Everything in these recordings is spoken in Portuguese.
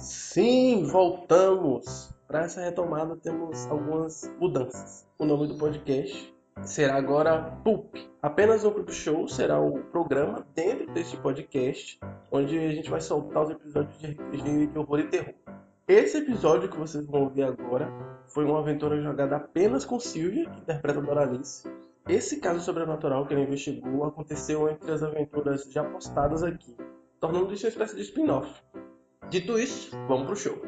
Sim, voltamos. Para essa retomada temos algumas mudanças. O nome do podcast será agora Pulp. Apenas um Pulp Show será o programa dentro deste podcast, onde a gente vai soltar os episódios de RPG de horror e terror. Esse episódio que vocês vão ouvir agora foi uma aventura jogada apenas com Sylvia, que interpreta Doralice. Esse caso sobrenatural que ela investigou aconteceu entre as aventuras já postadas aqui, tornando isso uma espécie de spin-off. Dito isso, vamos pro show.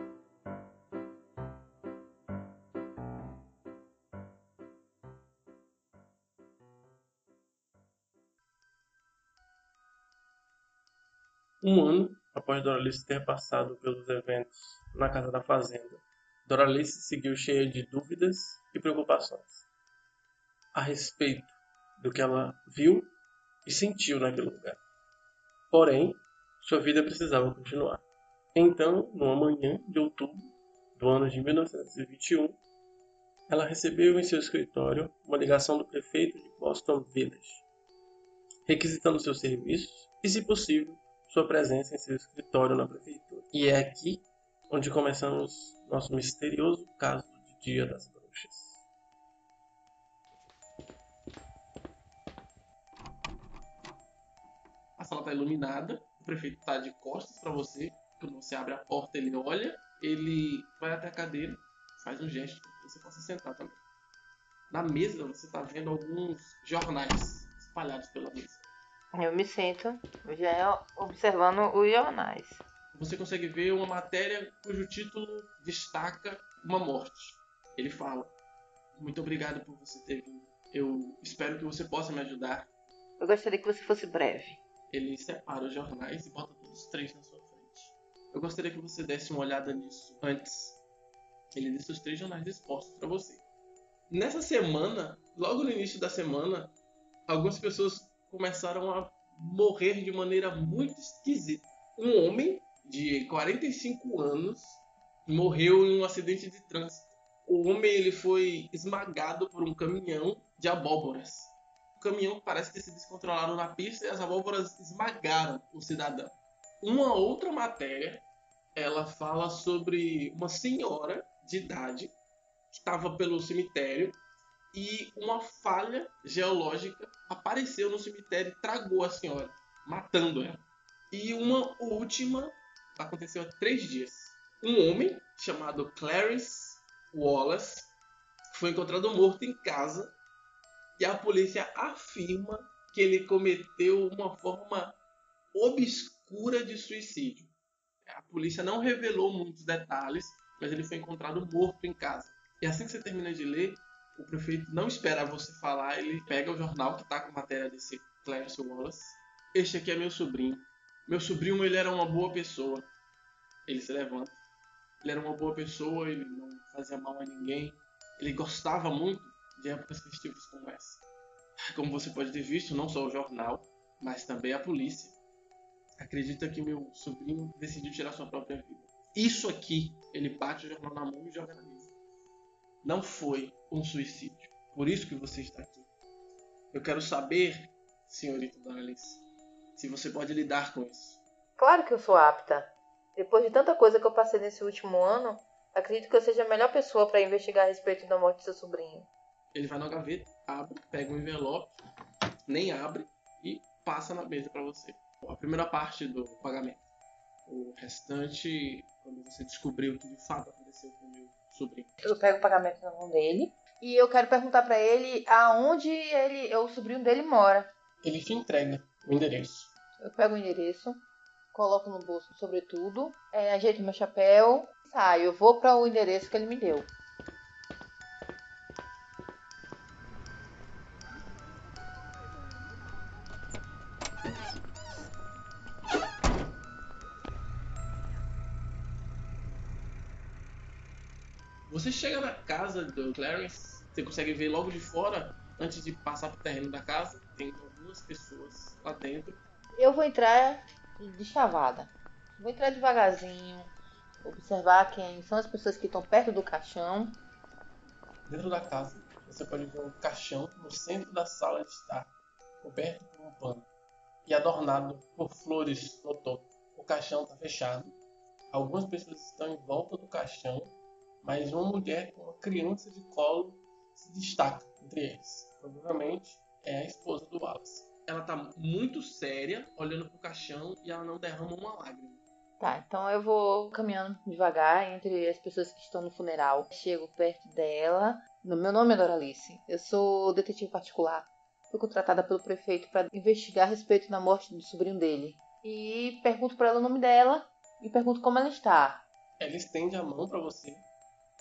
Um ano após Doralice ter passado pelos eventos na casa da fazenda, Doralice seguiu cheia de dúvidas e preocupações a respeito do que ela viu e sentiu naquele lugar. Porém, sua vida precisava continuar. Então, numa manhã de outubro do ano de 1921, ela recebeu em seu escritório uma ligação do prefeito de Boston Village, requisitando seus serviços e, se possível, sua presença em seu escritório na prefeitura. E é aqui onde começamos nosso misterioso caso de Dia das Bruxas. A sala está iluminada, o prefeito está de costas para você. Quando você abre a porta, ele olha, ele vai até a cadeira, faz um gesto para que você possa sentar também. Na mesa, você está vendo alguns jornais espalhados pela mesa. Eu me sinto já observando os jornais. Você consegue ver uma matéria cujo título destaca uma morte. Ele fala: Muito obrigado por você ter vindo. Eu espero que você possa me ajudar. Eu gostaria que você fosse breve. Ele separa os jornais e bota todos os três na sua. Eu gostaria que você desse uma olhada nisso antes. Ele deixa os três jornais expostos para você. Nessa semana, logo no início da semana, algumas pessoas começaram a morrer de maneira muito esquisita. Um homem de 45 anos morreu em um acidente de trânsito. O homem ele foi esmagado por um caminhão de abóboras. O caminhão parece ter se descontrolado na pista e as abóboras esmagaram o cidadão. Uma outra matéria, ela fala sobre uma senhora de idade que estava pelo cemitério e uma falha geológica apareceu no cemitério e tragou a senhora, matando ela. E uma última aconteceu há três dias. Um homem chamado Clarice Wallace foi encontrado morto em casa e a polícia afirma que ele cometeu uma forma obscura de suicídio. A polícia não revelou muitos detalhes, mas ele foi encontrado morto em casa. E assim que você termina de ler, o prefeito não espera você falar, ele pega o jornal que está com a matéria desse Clarence Wallace. Este aqui é meu sobrinho. Meu sobrinho, ele era uma boa pessoa. Ele se levanta. Ele era uma boa pessoa, ele não fazia mal a ninguém. Ele gostava muito de épocas festivas como essa. Como você pode ter visto, não só o jornal, mas também a polícia acredita que meu sobrinho decidiu tirar sua própria vida. Isso aqui, ele bate o jornal na mão e joga na mesa. Não foi um suicídio. Por isso que você está aqui. Eu quero saber, senhorita Doralice, se você pode lidar com isso. Claro que eu sou apta. Depois de tanta coisa que eu passei nesse último ano, acredito que eu seja a melhor pessoa para investigar a respeito da morte do seu sobrinho. Ele vai na gaveta, abre, pega um envelope, nem abre e passa na mesa para você. A primeira parte do pagamento. O restante, quando você descobriu o que de fato aconteceu com o meu sobrinho. Eu pego o pagamento na mão dele e eu quero perguntar para ele aonde ele, o sobrinho dele mora. Ele te entrega o endereço. Eu pego o endereço, coloco no bolso, sobretudo, é, ajeito meu chapéu, saio. Eu vou para o endereço que ele me deu. Chega na casa do Clarence, você consegue ver logo de fora, antes de passar pro terreno da casa, tem algumas pessoas lá dentro. Eu vou entrar de chavada. Vou entrar devagarzinho, observar quem são as pessoas que estão perto do caixão. Dentro da casa, você pode ver um caixão no centro da sala de estar, coberto por um pano e adornado por flores no topo. O caixão está fechado. Algumas pessoas estão em volta do caixão, mas uma mulher com uma criança de colo se destaca entre eles. Provavelmente é a esposa do Wallace. Ela tá muito séria, olhando pro caixão e ela não derrama uma lágrima. Tá, então eu vou caminhando devagar entre as pessoas que estão no funeral. Chego perto dela. No meu nome é Doralice. Eu sou detetive particular. Fui contratada pelo prefeito para investigar a respeito da morte do sobrinho dele. E pergunto para ela o nome dela e pergunto como ela está. Ela estende a mão para você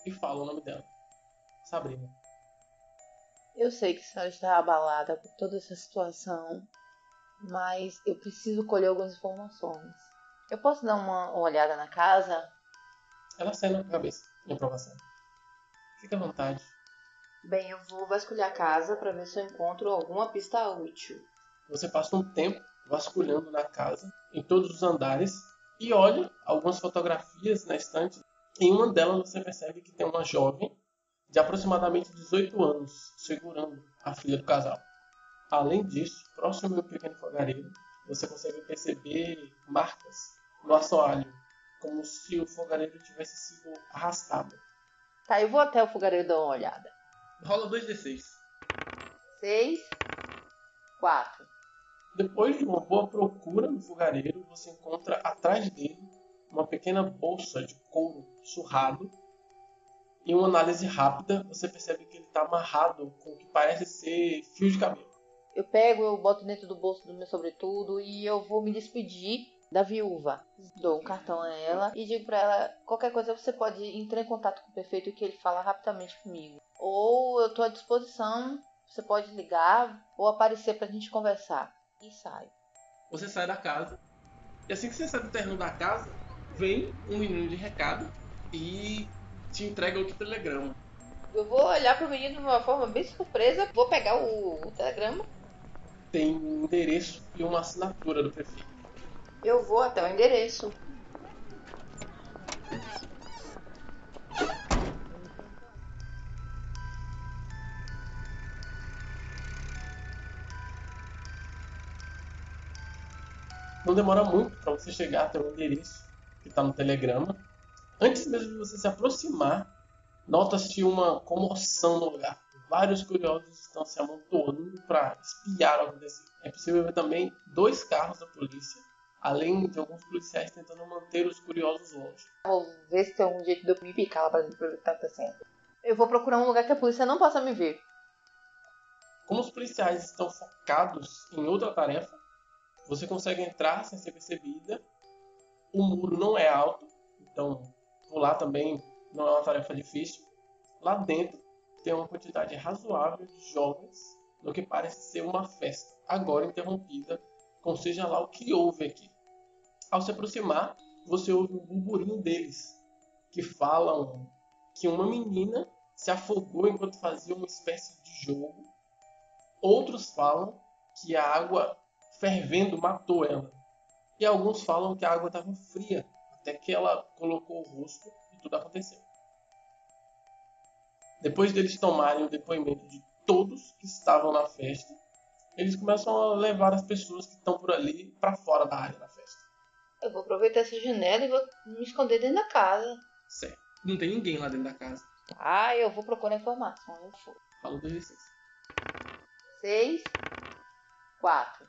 e fala o nome dela. Sabrina. Eu sei que a senhora está abalada por toda essa situação, mas eu preciso colher algumas informações. Eu posso dar uma, olhada na casa? Ela acena com a cabeça em aprovação. Fique à vontade. Bem, eu vou vasculhar a casa para ver se eu encontro alguma pista útil. Você passa um tempo vasculhando na casa, em todos os andares, e olha algumas fotografias na estante. Em uma delas você percebe que tem uma jovem de aproximadamente 18 anos segurando a filha do casal. Além disso, próximo ao pequeno fogareiro, você consegue perceber marcas no assoalho, como se o fogareiro tivesse sido arrastado. Tá, eu vou até o fogareiro dar uma olhada. Rola 2d6. 6, 4. Depois de uma boa procura no fogareiro, você encontra atrás dele uma pequena bolsa de couro surrado. Em uma análise rápida, você percebe que ele está amarrado com o que parece ser fio de cabelo. Eu pego, eu boto dentro do bolso do meu sobretudo e eu vou me despedir da viúva. Dou um cartão a ela e digo para ela: qualquer coisa você pode entrar em contato com o prefeito que ele fala rapidamente comigo. Ou eu estou à disposição, você pode ligar ou aparecer para a gente conversar. E saio. Você sai da casa. E assim que você sai do terreno da casa, vem um menino de recado e te entrega o telegrama. Eu vou olhar pro menino de uma forma bem surpresa, vou pegar o, o telegrama. Tem um endereço e uma assinatura do prefeito. Eu vou até o endereço. Não demora muito para você chegar até o endereço está no telegrama. Antes mesmo de você se aproximar, nota-se uma comoção no lugar. Vários curiosos estão se amontoando para espiar o acontecido. É possível ver também dois carros da polícia, além de alguns policiais tentando manter os curiosos longe. Vou ver se tem algum jeito de eu me picar lá pra ver o que tá acontecendo. Eu vou procurar um lugar que a polícia não possa me ver. Como os policiais estão focados em outra tarefa, você consegue entrar sem ser percebida. O muro não é alto, então pular também não é uma tarefa difícil. Lá dentro tem uma quantidade razoável de jovens no que parece ser uma festa, agora interrompida, com seja lá o que houve aqui. Ao se aproximar, você ouve um burburinho deles, que falam que uma menina se afogou enquanto fazia uma espécie de jogo. Outros falam que a água fervendo matou ela. E alguns falam que a água estava fria, até que ela colocou o rosto e tudo aconteceu. Depois deles tomarem o depoimento de todos que estavam na festa, eles começam a levar as pessoas que estão por ali para fora da área da festa. Eu vou aproveitar essa janela e vou me esconder dentro da casa. Certo. Não tem ninguém lá dentro da casa. Ah, eu vou procurar informação. Eu. Fala 2 d 6. 6, 4.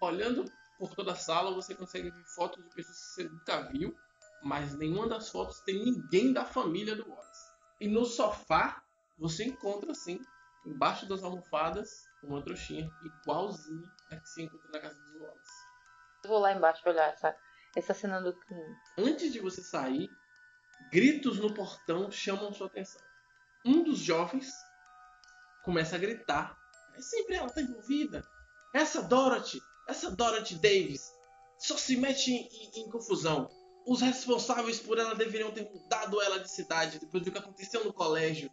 Olhando por toda a sala, você consegue ver fotos de pessoas que você nunca viu, mas nenhuma das fotos tem ninguém da família do Wallace. E no sofá, você encontra, assim, embaixo das almofadas, uma trouxinha igualzinha a que se encontra na casa dos Wallace. Eu vou lá embaixo olhar essa, essa cena do crime. Antes de você sair, gritos no portão chamam sua atenção. Um dos jovens começa a gritar. É sempre ela está envolvida. Essa Dorothy, essa Dorothy Davis, só se mete em, em, em confusão. Os responsáveis por ela deveriam ter mudado ela de cidade depois do que aconteceu no colégio.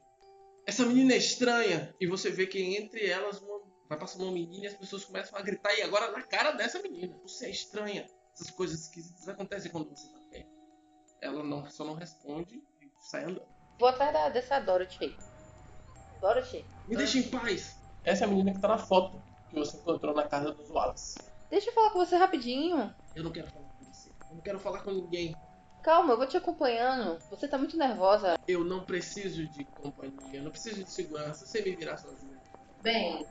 Essa menina é estranha. E você vê que entre elas uma, vai passando uma menina e as pessoas começam a gritar. E agora na cara dessa menina. Você é estranha. Essas coisas esquisitas acontecem quando você tá perto. Ela não, só não responde e sai andando. Vou atrás da, dessa Dorothy. Dorothy. Me deixa em paz. Essa é a menina que está na foto que você encontrou na casa dos Wallace. Deixa eu falar com você rapidinho. Eu não quero falar com você. Eu não quero falar com ninguém. Calma, eu vou te acompanhando. Você tá muito nervosa. Eu não preciso de companhia, eu não preciso de segurança. Você me virar sozinho. Bem,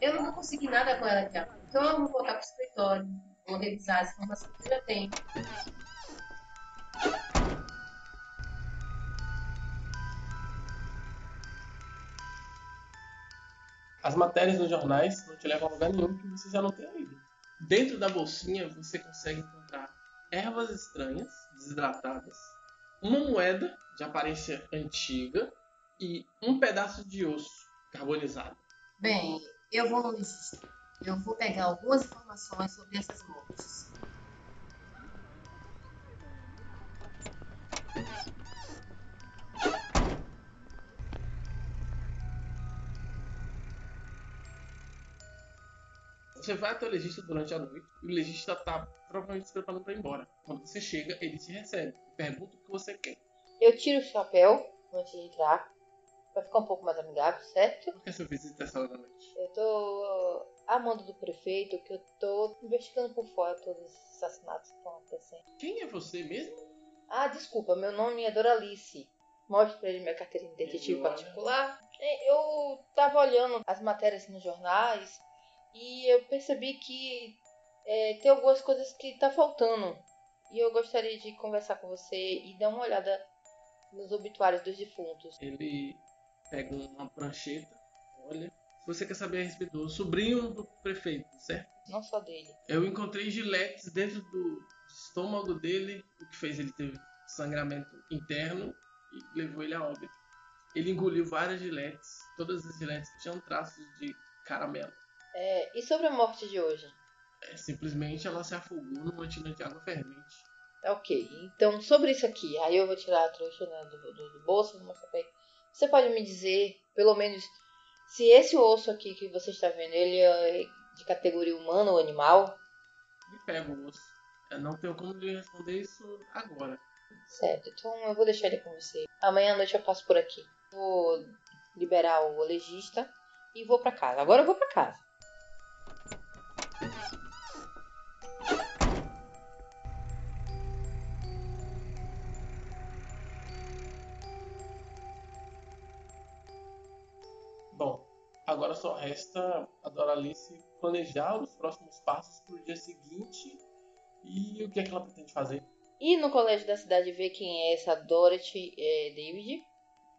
eu não vou conseguir nada com ela aqui agora. Então eu vou voltar pro escritório. Vou revisar as informações que eu já tenho. As matérias nos jornais não te levam a lugar nenhum que você já não tenha lido. Dentro da bolsinha você consegue encontrar ervas estranhas, desidratadas, uma moeda de aparência antiga e um pedaço de osso carbonizado. Bem, eu vou. Eu vou pegar algumas informações sobre essas mortes. Você vai até o legista durante a noite e o legista tá provavelmente se preparando para ir embora. Quando você chega, ele te recebe. Pergunta o que você quer. Eu tiro o chapéu antes de entrar. Pra ficar um pouco mais amigável, certo? Por que essa visita essa hora da noite? Eu tô a mando do prefeito que eu tô investigando por fora todos os assassinatos que estão acontecendo. Quem é você mesmo? Ah, desculpa, meu nome é Doralice. Mostre pra ele minha carteirinha de detetive olha. particular. É, Eu tava olhando as matérias nos jornais e eu percebi que é, tem algumas coisas que tá faltando. E eu gostaria de conversar com você e dar uma olhada nos obituários dos defuntos. Ele pega uma prancheta, olha. Você quer saber a respeito do sobrinho do prefeito, certo? Não só dele. Eu encontrei giletes dentro do estômago dele, o que fez ele ter sangramento interno e levou ele a óbito. Ele engoliu várias giletes, todas as giletes tinham traços de caramelo. É, e sobre a morte de hoje? É, simplesmente ela se afogou numa tina de água fervente. Ok, então sobre isso aqui, aí eu vou tirar a trouxa né, do, do, do bolso, vou mostrar pra ele. Você pode me dizer, pelo menos, se esse osso aqui que você está vendo, ele é de categoria humana ou animal? E pega o osso. Eu não tenho como lhe responder isso agora. Certo, então eu vou deixar ele com você. Amanhã à noite eu passo por aqui. Vou liberar o legista e vou pra casa. Agora eu vou pra casa. Só resta a Doralice planejar os próximos passos pro dia seguinte e o que é que ela pretende fazer. E no colégio da cidade ver quem é essa Dorothy eh, David,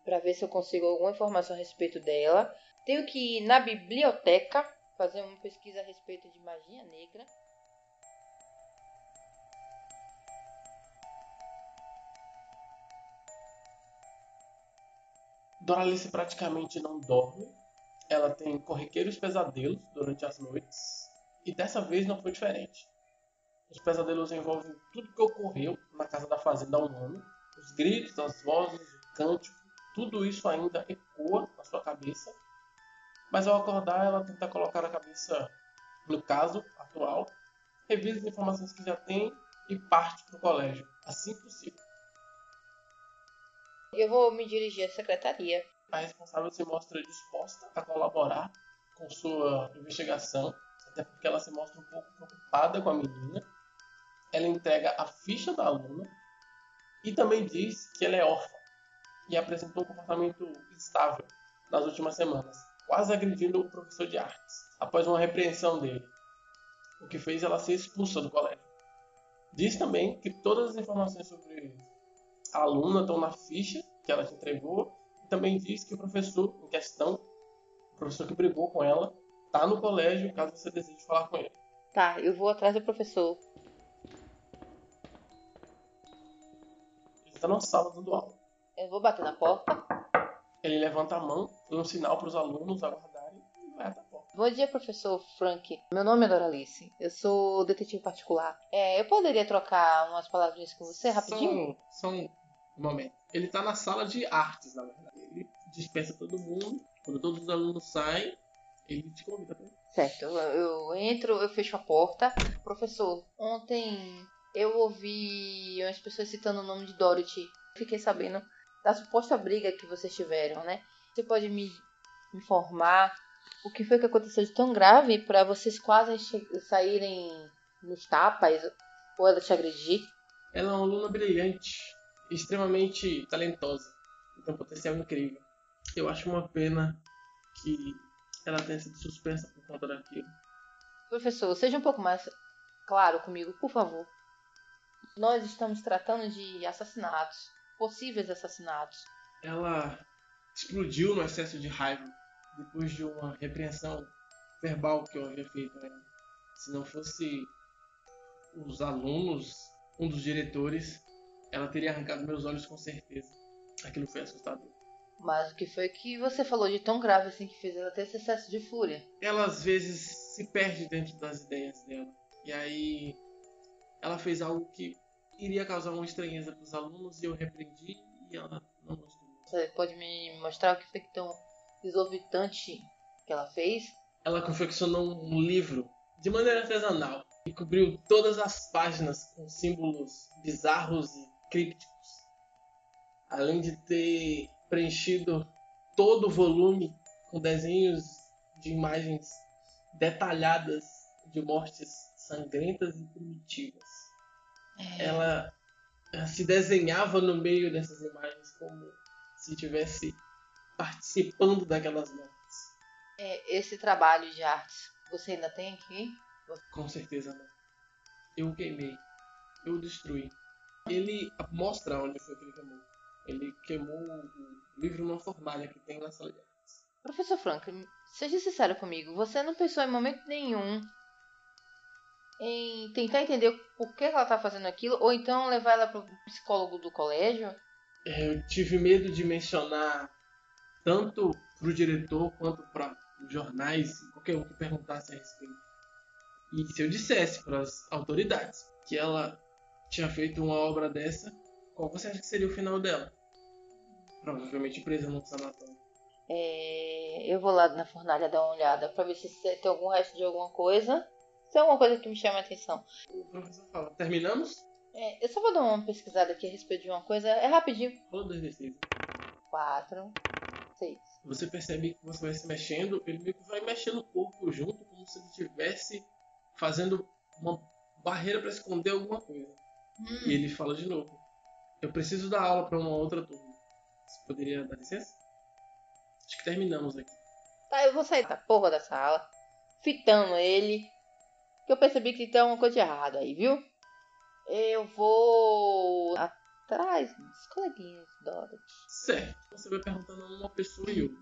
pra ver se eu consigo alguma informação a respeito dela. Tenho que ir na biblioteca fazer uma pesquisa a respeito de magia negra. Doralice praticamente não dorme. Ela tem corriqueiros pesadelos durante as noites. E dessa vez não foi diferente. Os pesadelos envolvem tudo que ocorreu na casa da fazenda um ano. Os gritos, as vozes, o cântico, tudo isso ainda ecoa na sua cabeça. Mas ao acordar, ela tenta colocar a cabeça no caso atual, revisa as informações que já tem e parte para o colégio, assim possível. Eu vou me dirigir à secretaria. A responsável se mostra disposta a colaborar com sua investigação, até porque ela se mostra um pouco preocupada com a menina. Ela entrega a ficha da aluna e também diz que ela é órfã e apresentou um comportamento instável nas últimas semanas, quase agredindo o professor de artes, após uma repreensão dele, o que fez ela ser expulsa do colégio. Diz também que todas as informações sobre a aluna estão na ficha que ela te entregou também diz que o professor em questão, o professor que brigou com ela, está no colégio caso você deseje falar com ele. Tá, eu vou atrás do professor. Ele está na sala dando aula. Eu vou bater na porta. Ele levanta a mão, dá um sinal para os alunos aguardarem e vai até a porta. Bom dia, professor Frank. Meu nome é Doralice. Eu sou detetive particular. É, eu poderia trocar umas palavrinhas com você rapidinho? Só, só um momento. Ele está na sala de artes, na verdade. Ele dispensa todo mundo. Quando todos os alunos saem, ele te convida para Certo, eu, eu entro, eu fecho a porta. Professor, ontem eu ouvi umas pessoas citando o nome de Dorothy. Fiquei sabendo da suposta briga que vocês tiveram, né? Você pode me informar o que foi que aconteceu de tão grave para vocês quase saírem nos tapas ou ela te agredir? Ela é uma aluna brilhante, extremamente talentosa, tem um potencial incrível. Eu acho uma pena que ela tenha sido suspensa por conta daquilo. Professor, seja um pouco mais claro comigo, por favor. Nós estamos tratando de assassinatos, possíveis assassinatos. Ela explodiu no excesso de raiva depois de uma repreensão verbal que eu havia feito a ela. Se não fosse os alunos, um dos diretores, ela teria arrancado meus olhos com certeza. Aquilo foi assustador. Mas o que foi que você falou de tão grave assim que fez ela ter esse excesso de fúria? Ela às vezes se perde dentro das ideias dela. E aí ela fez algo que iria causar uma estranheza para os alunos e eu repreendi e ela não gostou. Você pode me mostrar o que foi que tão exorbitante que ela fez? Ela confeccionou um livro de maneira artesanal e cobriu todas as páginas com símbolos bizarros e crípticos. Além de ter preenchido todo o volume com desenhos de imagens detalhadas de mortes sangrentas e primitivas. É. Ela se desenhava no meio dessas imagens como se estivesse participando daquelas mortes. É, esse trabalho de artes, você ainda tem aqui? Com certeza não. Eu queimei. Eu destruí. Ele mostra onde foi que ele queimou. Ele queimou o livro numa fornalha que tem na sala de artes. Professor Frank, seja sincero comigo, você não pensou em momento nenhum em tentar entender por que ela tá fazendo aquilo, ou então levar ela pro psicólogo do colégio? É, Eu tive medo de mencionar tanto pro diretor quanto para os jornais, qualquer um que perguntasse a respeito. E se eu dissesse para as autoridades que ela tinha feito uma obra dessa, qual você acha que seria o final dela? Provavelmente presa num sanatório. É, eu vou lá na fornalha dar uma olhada pra ver se tem algum resto de alguma coisa. Se tem alguma coisa que me chama a atenção. O professor fala, terminamos? É, eu só vou dar uma pesquisada aqui a respeito de uma coisa. É rapidinho. Rola dois D6. Quatro, seis. Você percebe que você vai se mexendo, ele meio que vai mexendo o corpo junto, como se ele estivesse fazendo uma barreira para esconder alguma coisa. E ele fala de novo: Eu preciso dar aula para uma outra turma. Você poderia dar licença? Acho que terminamos aqui. Tá, eu vou sair da porra da sala, fitando ele. Que eu percebi que tem alguma coisa de errado aí, viu? Eu vou atrás dos coleguinhas Dorothy. Certo. Você vai perguntando a uma pessoa e outra.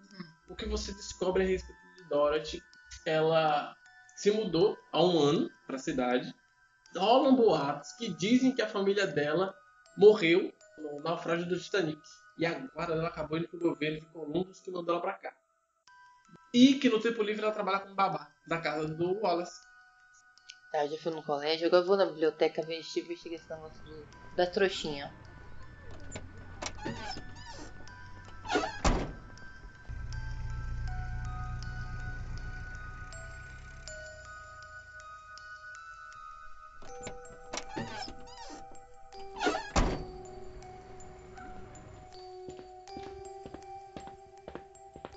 O que você descobre a respeito de Dorothy? Ela se mudou há um ano para a cidade. Rolam boatos que dizem que a família dela morreu no naufrágio do Titanic. E agora ela acabou indo pro governo de Columbus que mandou ela pra cá. E que no tempo livre ela trabalha como babá da casa do Wallace. Tá, eu já fui no colégio, agora vou na biblioteca ver esse investigar esse negócio da trouxinha.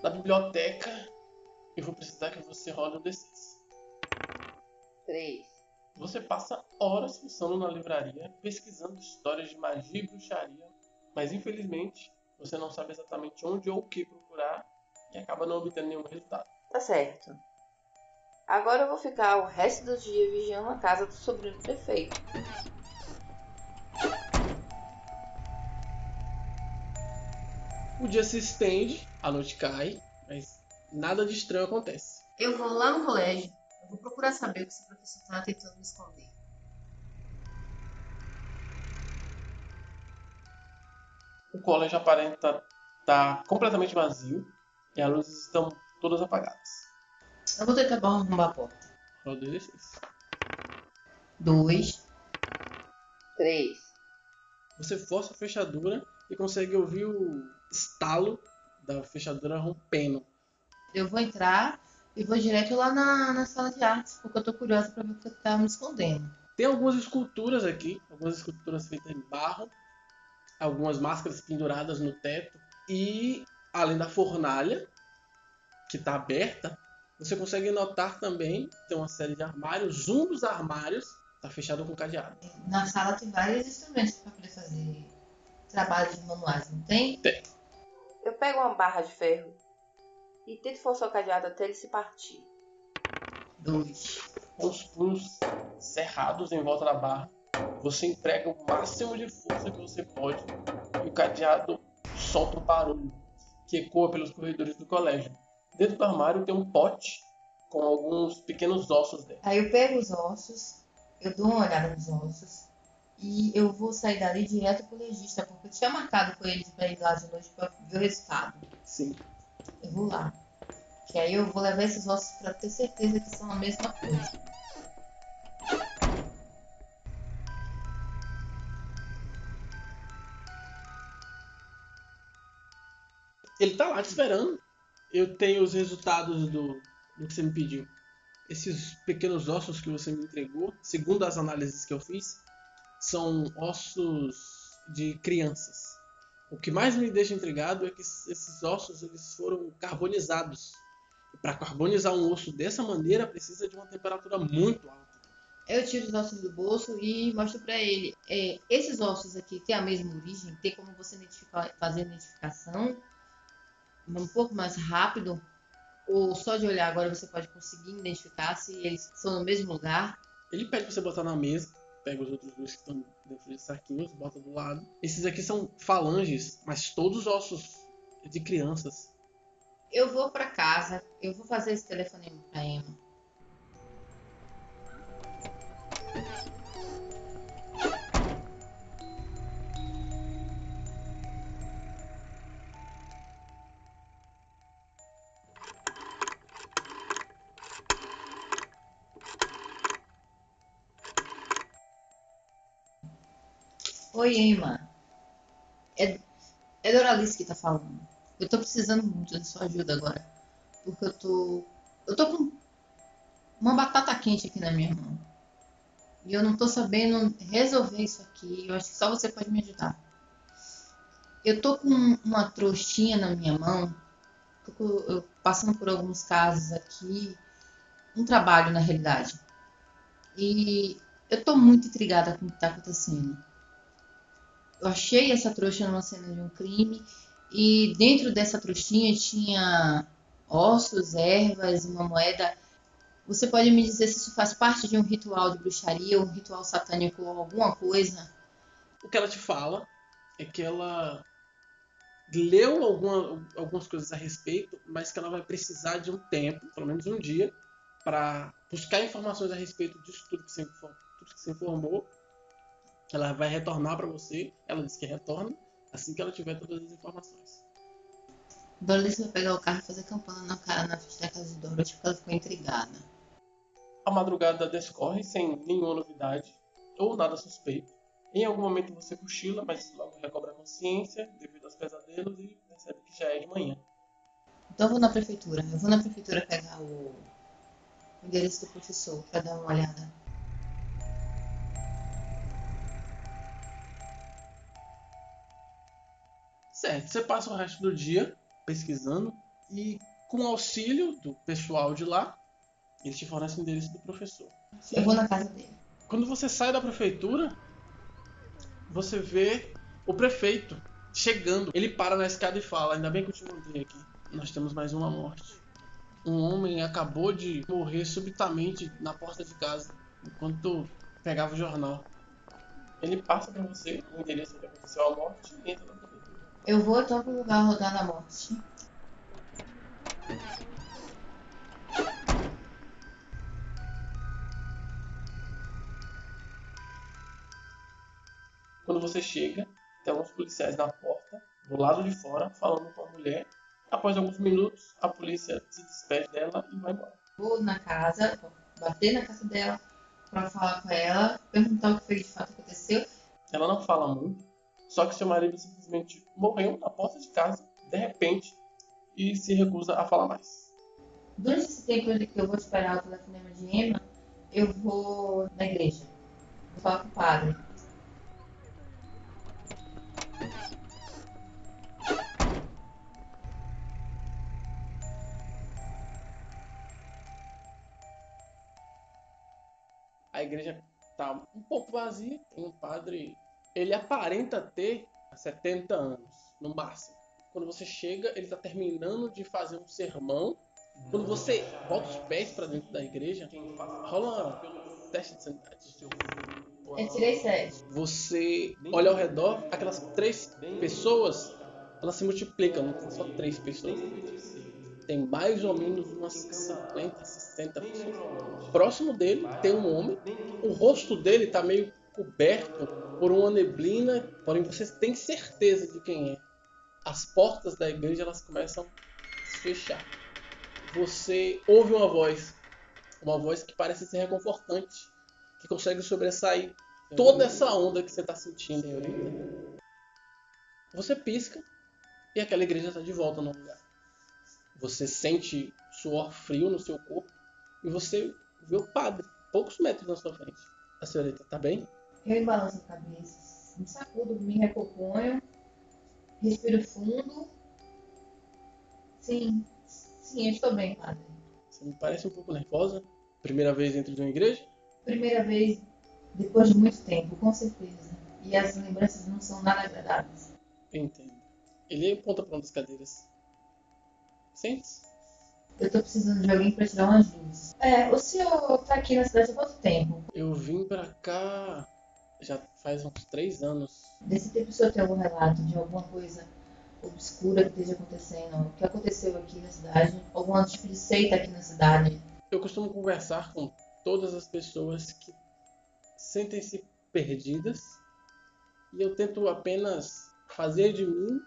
Da biblioteca, eu vou precisar que você role o D6. Três. Você passa horas fuçando na livraria, pesquisando histórias de magia e bruxaria, mas infelizmente você não sabe exatamente onde ou o que procurar e acaba não obtendo nenhum resultado. Tá certo. Agora eu vou ficar o resto do dia vigiando a casa do sobrinho do prefeito. O dia se estende, a noite cai, mas nada de estranho acontece. Eu vou lá no colégio. Eu vou procurar saber o que esse professor tá tentando me esconder. O colégio aparenta estar completamente vazio e as luzes estão todas apagadas. Eu vou tentar arrombar a porta. Rola dois D6. Dois. Três. Você força a fechadura e consegue ouvir o estalo da fechadura rompendo. Eu vou entrar e vou direto lá na, na sala de artes, porque eu tô curiosa pra ver o que tá me escondendo. Tem algumas esculturas aqui, algumas esculturas feitas em barro, algumas máscaras penduradas no teto e além da fornalha que está aberta, você consegue notar também tem uma série de armários. Um dos armários Tá fechado com cadeado. Na sala tem vários instrumentos para poder fazer trabalhos manuais, não tem? Tem. Eu pego uma barra de ferro e tento forçar o cadeado até ele se partir. Dois. Com os punhos cerrados em volta da barra, você emprega o máximo de força que você pode e o cadeado solta um barulho que ecoa pelos corredores do colégio. Dentro do armário tem um pote com alguns pequenos ossos dentro. Aí eu pego os ossos, eu dou uma olhada nos ossos e eu vou sair dali direto pro legista, porque eu tinha marcado com eles pra ir lá de noite pra ver o resultado. Sim. Eu vou lá. Que aí eu vou levar esses ossos pra ter certeza que são a mesma coisa. Ele tá lá te esperando. Eu tenho os resultados do, do que você me pediu. Esses pequenos ossos que você me entregou, segundo as análises que eu fiz, são ossos de crianças. O que mais me deixa intrigado é que esses ossos eles foram carbonizados. Para carbonizar um osso dessa maneira precisa de uma temperatura muito alta. Eu tiro os ossos do bolso e mostro para ele. É, esses ossos aqui têm a mesma origem, tem como você fazer a identificação um pouco mais rápido, ou só de olhar agora você pode conseguir identificar se eles são no mesmo lugar. Ele pede pra você botar na mesa, pega os outros dois que estão dentro de saquinhos, bota do lado. Esses aqui são falanges, mas todos ossos de crianças. Eu vou para casa, eu vou fazer esse telefonema pra Emma. É, é Doralice que tá falando. Eu tô precisando muito da sua ajuda agora. Porque eu tô. Eu tô com uma batata quente aqui na minha mão. E eu não tô sabendo resolver isso aqui. Eu acho que só você pode me ajudar. Eu tô com uma trouxinha na minha mão. Tô eu, passando por alguns casos aqui. Um trabalho, na realidade. E eu tô muito intrigada com o que tá acontecendo eu achei essa trouxa numa cena de um crime e dentro dessa trouxinha tinha ossos, ervas, uma moeda. Você pode me dizer se isso faz parte de um ritual de bruxaria, um ritual satânico ou alguma coisa? O que ela te fala é que ela leu alguma, algumas coisas a respeito, mas que ela vai precisar de um tempo, pelo menos um dia, para buscar informações a respeito disso tudo que você, tudo que você informou ela vai retornar para você. Ela disse que retorna assim que ela tiver todas as informações. Dorothy vai pegar o carro e fazer campana na cara na frente da casa de Dorothy porque ela ficou intrigada. A madrugada descorre sem nenhuma novidade ou nada suspeito. Em algum momento você cochila, mas logo recobra a consciência devido aos pesadelos e percebe que já é de manhã. Então eu vou na prefeitura. Eu vou na prefeitura pegar o endereço do professor para dar uma olhada. Certo, você passa o resto do dia pesquisando e com o auxílio do pessoal de lá, eles te fornecem o endereço do professor. Eu vou na casa dele. Quando você sai da prefeitura, você vê o prefeito chegando. Ele para na escada e fala: Ainda bem que eu te mandei aqui. Nós temos mais uma morte. Um homem acabou de morrer subitamente na porta de casa enquanto pegava o jornal. Ele passa para você o endereço que aconteceu a morte e entra na eu vou então pro lugar rodar na morte. Quando você chega, tem alguns policiais na porta, do lado de fora, falando com a mulher. Após alguns minutos, a polícia se despede dela e vai embora. Vou na casa, bater na casa dela, para falar com ela, perguntar o que foi de fato aconteceu. Ela não fala muito, só que seu marido simplesmente morreu na porta de casa, de repente, e se recusa a falar mais. Durante esse tempo que eu vou esperar o telefonema de Emma, eu vou na igreja. Vou falar com o padre. A igreja tá vazia, tem um padre. Ele aparenta ter 70 anos, no máximo. Quando você chega, ele está terminando de fazer um sermão. Quando você bota os pés para dentro da igreja, rola um teste de sanidade. Eu tirei sete. Você olha ao redor, aquelas três pessoas, elas se multiplicam, não são só três pessoas. Tem mais ou menos umas 50, 60 pessoas. Próximo dele tem um homem, o rosto dele está meio coberto por uma neblina, porém você tem certeza de quem é. As portas da igreja elas começam a se fechar. Você ouve uma voz, uma voz que parece ser reconfortante, que consegue sobressair toda essa onda que você está sentindo, senhorita. Você pisca e aquela igreja está de volta no lugar. Você sente suor frio no seu corpo e você vê o padre, poucos metros na sua frente. A senhorita está bem? Eu balanço a cabeça, me sacudo, me recomponho, respiro fundo. Sim, sim, eu estou bem, padre. Você me parece um pouco nervosa. Primeira vez dentro de uma igreja? Primeira vez depois de muito tempo, com certeza. E as lembranças não são nada agradáveis. Entendo. Ele aponta para uma das cadeiras. Sente-se. Eu tô precisando de alguém para tirar umas dúvidas. É, o senhor tá aqui na cidade há quanto tempo? Eu vim pra cá já faz uns três anos. Desse tempo o senhor tem algum relato de alguma coisa obscura que esteja acontecendo? O que aconteceu aqui na cidade? Algum tipo de seita aqui na cidade? Eu costumo conversar com todas as pessoas que sentem-se perdidas e eu tento apenas fazer de mim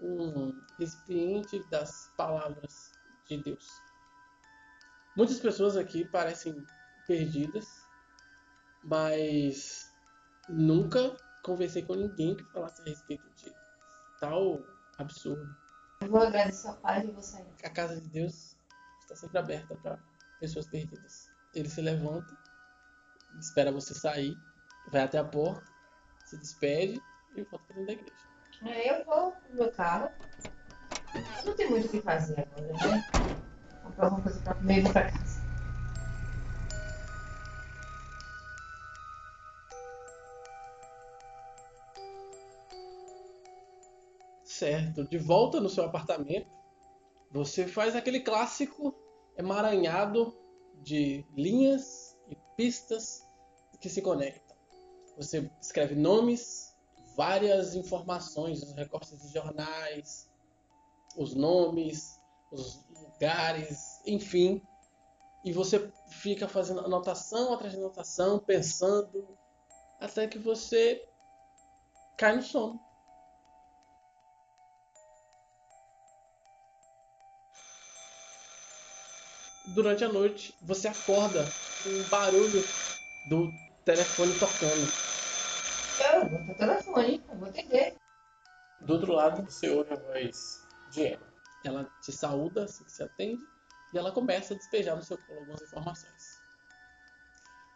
um recipiente das palavras de Deus. Muitas pessoas aqui parecem perdidas, mas nunca conversei com ninguém que falasse a respeito de tal absurdo. Eu vou agradecer ao pai e vou sair. A casa de Deus está sempre aberta para pessoas perdidas. Ele se levanta, espera você sair, vai até a porta, se despede e volta para dentro da igreja. É, eu vou pro meu carro. Não tem muito o que fazer agora, né? Comprar alguma coisa pra comer e vou pra casa. Certo, de volta no seu apartamento, você faz aquele clássico emaranhado de linhas e pistas que se conectam. Você escreve nomes, várias informações, os recortes de jornais, os nomes, os lugares, enfim. E você fica fazendo anotação atrás de anotação, pensando, até que você cai no sono. Durante a noite, você acorda com o barulho do telefone tocando. Eu vou pro telefone, eu vou atender. Do outro lado, você ouve a voz de Emma. Ela te saúda, assim que se atende, e ela começa a despejar no seu colo algumas informações.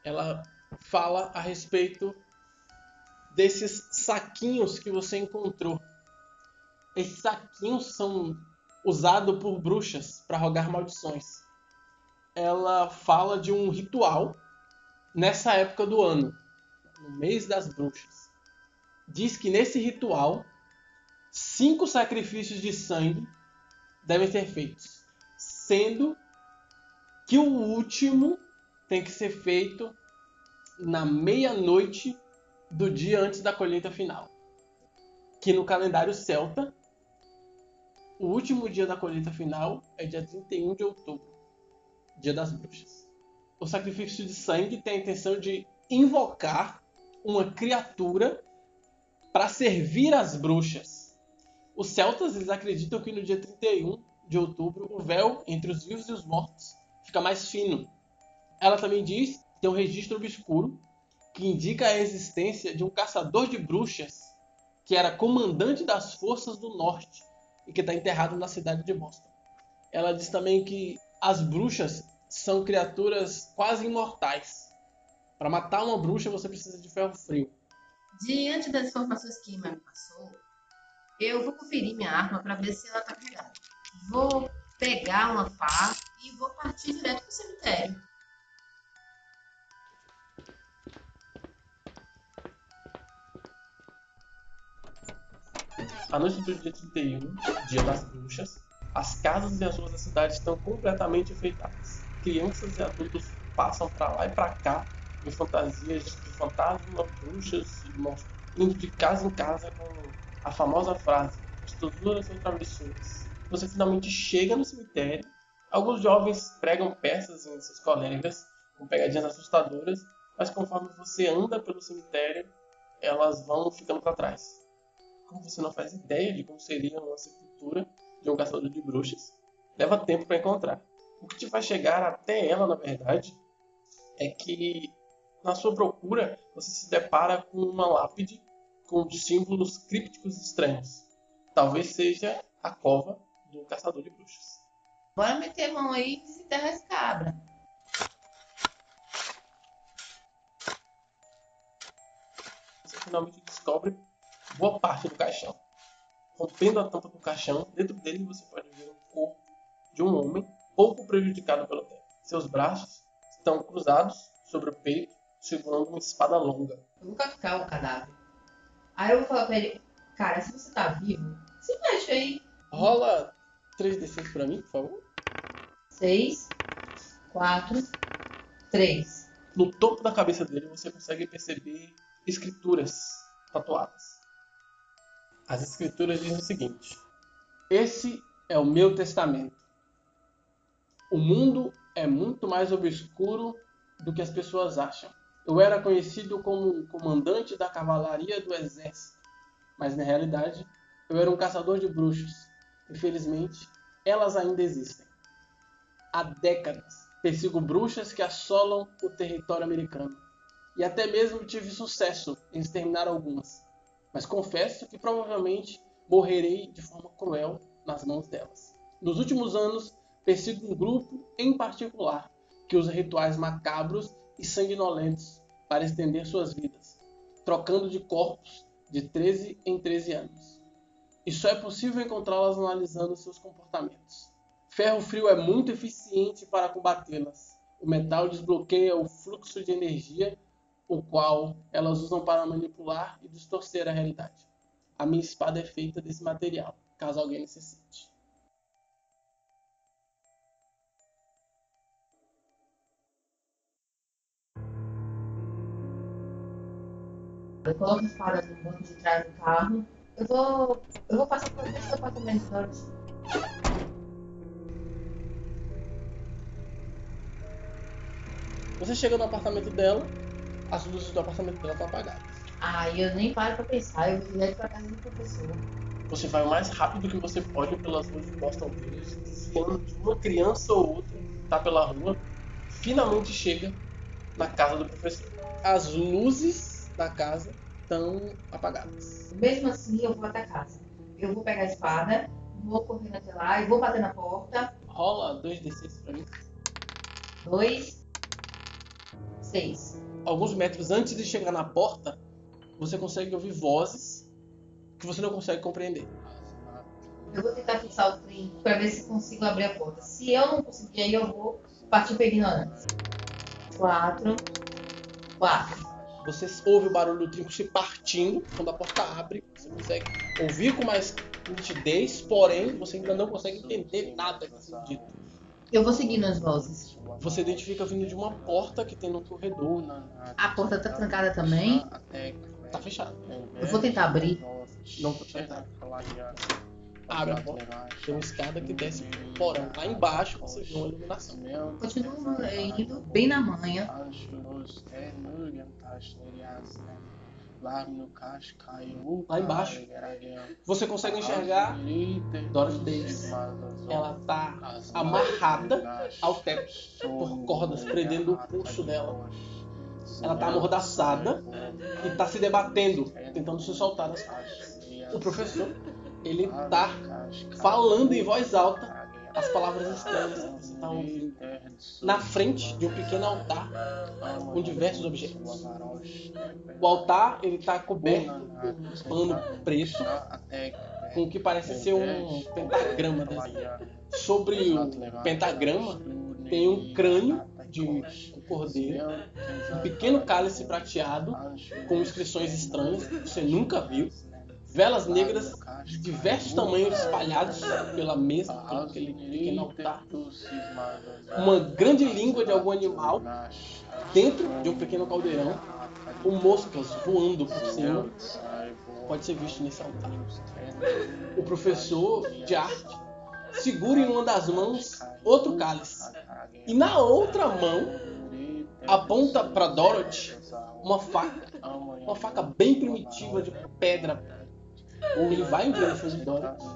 Ela fala a respeito desses saquinhos que você encontrou. Esses saquinhos são usados por bruxas para rogar maldições. Ela fala de um ritual nessa época do ano, no mês das bruxas. Diz que nesse ritual, cinco sacrifícios de sangue devem ser feitos, sendo que o último tem que ser feito na meia-noite do dia antes da colheita final. Que no calendário celta, o último dia da colheita final é dia 31 de outubro, dia das bruxas. O sacrifício de sangue tem a intenção de invocar uma criatura para servir as bruxas. Os celtas eles acreditam que no dia 31 de outubro o véu entre os vivos e os mortos fica mais fino. Ela também diz que tem um registro obscuro que indica a existência de um caçador de bruxas que era comandante das forças do norte e que está enterrado na cidade de Boston. Ela diz também que as bruxas são criaturas quase imortais. Para matar uma bruxa, você precisa de ferro frio. Diante das informações que me passou, eu vou conferir minha arma para ver se ela está carregada. Vou pegar uma pá e vou partir direto para o cemitério. A noite do dia 31, dia das bruxas, as casas e as ruas da cidade estão completamente enfeitadas. Crianças e adultos passam para lá e para cá em fantasias de fantasmas, bruxas e monstros, indo de casa em casa com a famosa frase: as tosuras ou travessuras. Você finalmente chega no cemitério. Alguns jovens pregam peças em seus colegas com pegadinhas assustadoras, mas conforme você anda pelo cemitério, elas vão ficando para trás. Como você não faz ideia de como seria uma sepultura de um caçador de bruxas, leva tempo para encontrar. O que te faz chegar até ela, na verdade, é que na sua procura você se depara com uma lápide com símbolos crípticos estranhos. Talvez seja a cova do caçador de bruxas. Bora meter a mão aí e desenterrar esse cabra. Você finalmente descobre boa parte do caixão. Rompendo a tampa do caixão, dentro dele você pode ver um corpo de um homem pouco prejudicado pelo tempo. Seus braços estão cruzados sobre o peito, segurando uma espada longa. Eu vou captar o cadáver. Aí eu vou falar pra ele, cara, se você tá vivo, se mexe aí. Rola 3d6 pra mim, por favor. Seis, quatro, três. No topo da cabeça dele você consegue perceber escrituras tatuadas. As escrituras dizem o seguinte: Esse é o meu testamento. O mundo é muito mais obscuro do que as pessoas acham. Eu era conhecido como comandante da cavalaria do exército, mas na realidade eu era um caçador de bruxas. Infelizmente, elas ainda existem. Há décadas persigo bruxas que assolam o território americano. E até mesmo tive sucesso em exterminar algumas. Mas confesso que provavelmente morrerei de forma cruel nas mãos delas. Nos últimos anos, persigo um grupo em particular que usa rituais macabros e sanguinolentos para estender suas vidas, trocando de corpos de 13 em 13 anos. E só é possível encontrá-las analisando seus comportamentos. Ferro frio é muito eficiente para combatê-las. O metal desbloqueia o fluxo de energia, o qual elas usam para manipular e distorcer a realidade. A minha espada é feita desse material, caso alguém necessite. Eu coloco a espada no banco de trás do carro. Eu vou. Eu vou passar por esse apartamento antes. Você chega no apartamento dela, as luzes do apartamento dela estão apagadas. Aí eu nem paro pra pensar, eu vou direto pra casa do professor. Você vai o mais rápido que você pode pelas ruas de Boston Village, desviando de uma criança ou outra, tá pela rua, finalmente chega na casa do professor. As luzes da casa estão apagadas. Mesmo assim, eu vou até casa. Eu vou pegar a espada, vou correndo até lá e vou bater na porta. Rola 2d6 pra mim. Dois, seis. Alguns metros antes de chegar na porta, você consegue ouvir vozes que você não consegue compreender. Eu vou tentar fixar o trem pra ver se consigo abrir a porta. Se eu não conseguir, aí eu vou partir pra ignorância. Quatro, quatro. Você ouve o barulho do trinco se partindo quando a porta abre. Você consegue ouvir com mais nitidez, porém você ainda não consegue entender nada que está sendo dito. Eu vou seguindo as vozes. Você identifica vindo de uma porta que tem no corredor. A porta tá trancada também. Tá fechada. Eu vou tentar abrir. Não tá fechada. Abre a porta. Tem uma escada que desce porão. Lá embaixo você vê uma iluminação. Continuo indo bem na manhã. Lá embaixo você consegue enxergar Dorothy Davis. Ela tá amarrada ao teto por cordas prendendo o pulso dela. Ela tá amordaçada e tá se debatendo, tentando se soltar das cordas. O professor, ele tá falando em voz alta as palavras estranhas que você tá ouvindo. Na frente de um pequeno altar com diversos objetos. O altar, ele tá coberto com um pano preto com o que parece ser um pentagrama desenhado. Sobre o pentagrama tem um crânio de um cordeiro, um pequeno cálice prateado com inscrições estranhas que você nunca viu velas negras de diversos tamanhos espalhados pela mesa, pelo aquele pequeno altar. Uma grande língua de algum animal dentro de um pequeno caldeirão, com moscas voando por cima. Pode ser visto nesse altar. O professor de arte segura em uma das mãos outro cálice. E na outra mão aponta para Dorothy uma faca. Uma faca bem primitiva de pedra. Ele vai em direção de Dorothy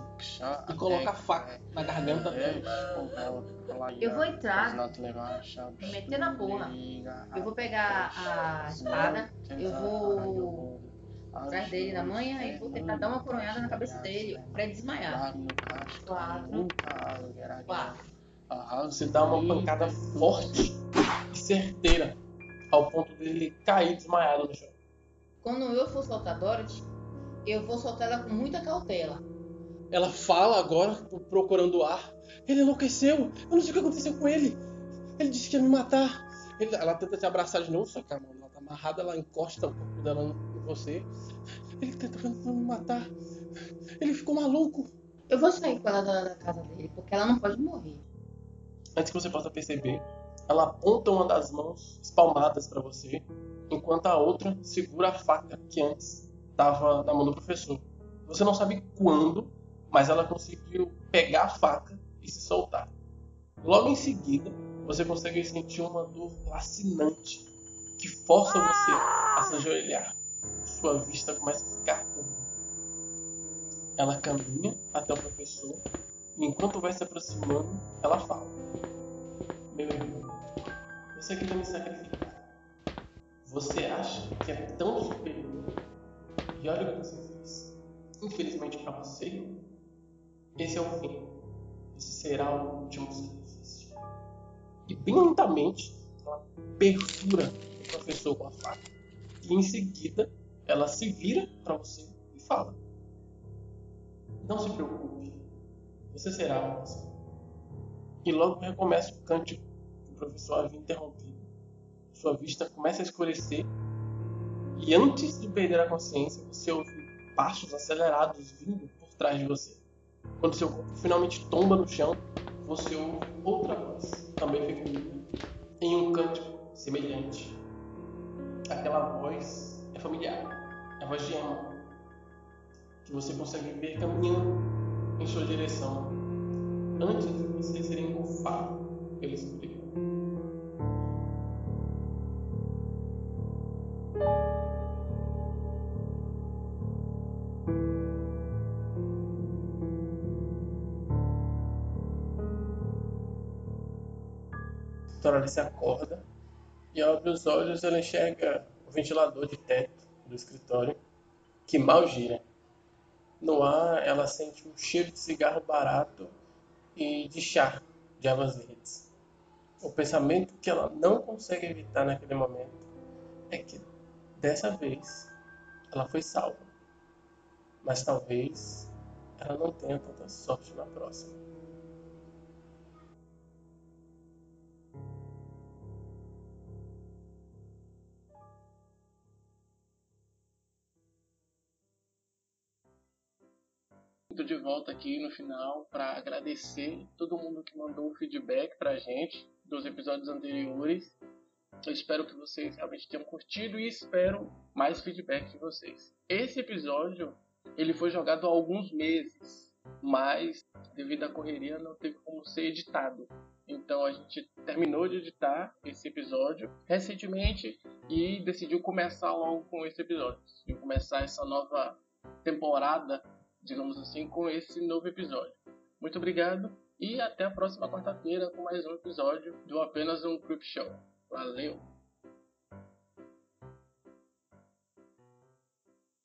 e coloca a faca na garganta dela. Eu vou entrar, me meter na porra. Eu vou pegar a espada, eu vou atrás dele na manhã e vou tentar dar uma coronhada na cabeça dele pra ele desmaiar. Quatro. Quatro. Você dá uma pancada forte e certeira ao ponto dele cair desmaiado no chão. Quando eu for soltar Dorothy, eu vou soltar ela com muita cautela. Ela fala agora, procurando ar. Ele enlouqueceu. Eu não sei o que aconteceu com ele. Ele disse que ia me matar. Ele- ela tenta te abraçar de novo, só que a mão ela tá amarrada, ela encosta o corpo dela em você. Ele tá tentando me matar. Ele ficou maluco. Eu vou sair com ela da, da casa dele, porque ela não pode morrer. Antes que você possa perceber, ela aponta uma das mãos espalmadas para você, enquanto a outra segura a faca que antes estava na mão do professor. Você não sabe quando, mas ela conseguiu pegar a faca e se soltar. Logo em seguida, você consegue sentir uma dor lacinante que força você a se ajoelhar. Sua vista começa a ficar turva. Ela caminha até o professor e enquanto vai se aproximando, ela fala: Meu irmão, você queria me sacrificar. Você acha que é tão superior? E olha o que você fez. Infelizmente para você, esse é o fim. Você será o último sacrifício. E bem lentamente, ela perfura o professor com a faca. E em seguida, ela se vira para você e fala: Não se preocupe, você será um você. E logo recomeça o cântico que o professor havia interrompido. Sua vista começa a escurecer e antes de perder a consciência, você ouve passos acelerados vindo por trás de você. Quando seu corpo finalmente tomba no chão, você ouve outra voz, também feminina, em um cântico semelhante. Aquela voz é familiar, é a voz de Emma, que você consegue ver caminhando em sua direção, antes de você ser engolfado pela escuridão. Doralice acorda e abrir os olhos ela enxerga o ventilador de teto do escritório que mal gira. No ar ela sente um cheiro de cigarro barato e de chá de ervas verdes. O pensamento que ela não consegue evitar naquele momento é que dessa vez ela foi salva. Mas talvez ela não tenha tanta sorte na próxima. Estou de volta aqui no final para agradecer todo mundo que mandou feedback para a gente dos episódios anteriores. Eu espero que vocês realmente tenham curtido e espero mais feedback de vocês. Esse episódio ele foi jogado há alguns meses, mas devido à correria não teve como ser editado. Então a gente terminou de editar esse episódio recentemente e decidiu começar logo com esse episódio. E começar essa nova temporada digamos assim, com esse novo episódio. Muito obrigado e até a próxima quarta-feira com mais um episódio do Apenas um Creep Show. Valeu!